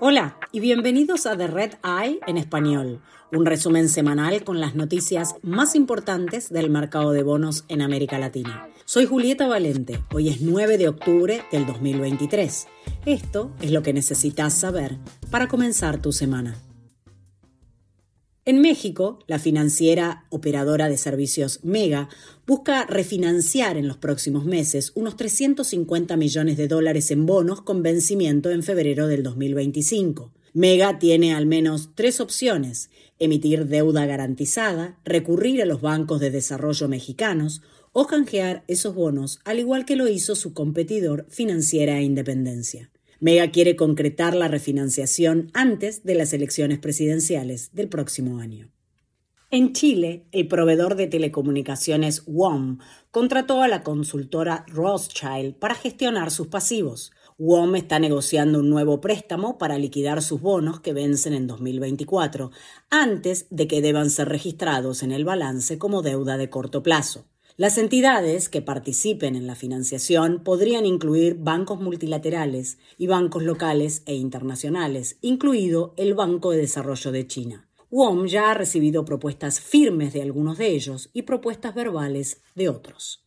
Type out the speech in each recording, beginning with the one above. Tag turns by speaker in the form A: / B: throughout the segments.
A: Hola y bienvenidos a The Red Eye en español, un resumen semanal con las noticias más importantes del mercado de bonos en América Latina. Soy Julieta Valente, hoy es 9 de octubre del 2023. Esto es lo que necesitas saber para comenzar tu semana. En México, la financiera operadora de servicios Mega busca refinanciar en los próximos meses unos 350 millones de dólares en bonos con vencimiento en febrero del 2025. Mega tiene al menos tres opciones, emitir deuda garantizada, recurrir a los bancos de desarrollo mexicanos o canjear esos bonos, al igual que lo hizo su competidor Financiera Independencia. Mega quiere concretar la refinanciación antes de las elecciones presidenciales del próximo año. En Chile, el proveedor de telecomunicaciones WOM contrató a la consultora Rothschild para gestionar sus pasivos. WOM está negociando un nuevo préstamo para liquidar sus bonos que vencen en 2024, antes de que deban ser registrados en el balance como deuda de corto plazo. Las entidades que participen en la financiación podrían incluir bancos multilaterales y bancos locales e internacionales, incluido el Banco de Desarrollo de China. WOM ya ha recibido propuestas firmes de algunos de ellos y propuestas verbales de otros.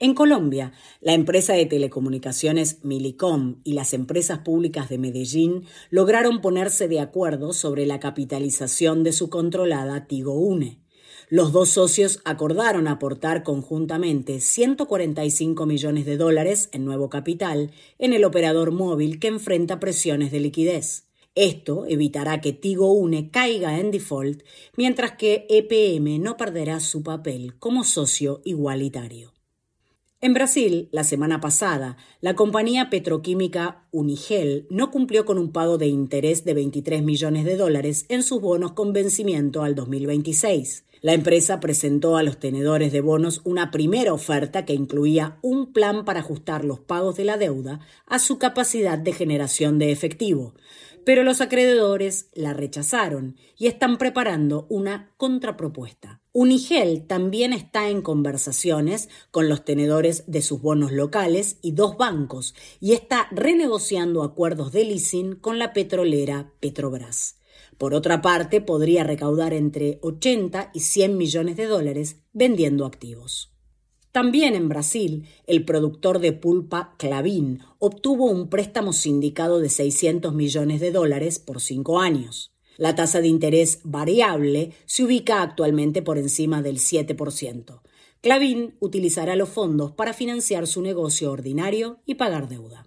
A: En Colombia, la empresa de telecomunicaciones Milicom y las empresas públicas de Medellín lograron ponerse de acuerdo sobre la capitalización de su controlada Tigo Une. Los dos socios acordaron aportar conjuntamente 145 millones de dólares en nuevo capital en el operador móvil que enfrenta presiones de liquidez. Esto evitará que Tigo Une caiga en default, mientras que EPM no perderá su papel como socio igualitario. En Brasil, la semana pasada, la compañía petroquímica Unigel no cumplió con un pago de interés de 23 millones de dólares en sus bonos con vencimiento al 2026. La empresa presentó a los tenedores de bonos una primera oferta que incluía un plan para ajustar los pagos de la deuda a su capacidad de generación de efectivo, pero los acreedores la rechazaron y están preparando una contrapropuesta. Unigel también está en conversaciones con los tenedores de sus bonos locales y dos bancos y está renegociando acuerdos de leasing con la petrolera Petrobras. Por otra parte, podría recaudar entre 80 y 100 millones de dólares vendiendo activos. También en Brasil, el productor de pulpa Clavín obtuvo un préstamo sindicado de 600 millones de dólares por cinco años. La tasa de interés variable se ubica actualmente por encima del 7%. Clavín utilizará los fondos para financiar su negocio ordinario y pagar deuda.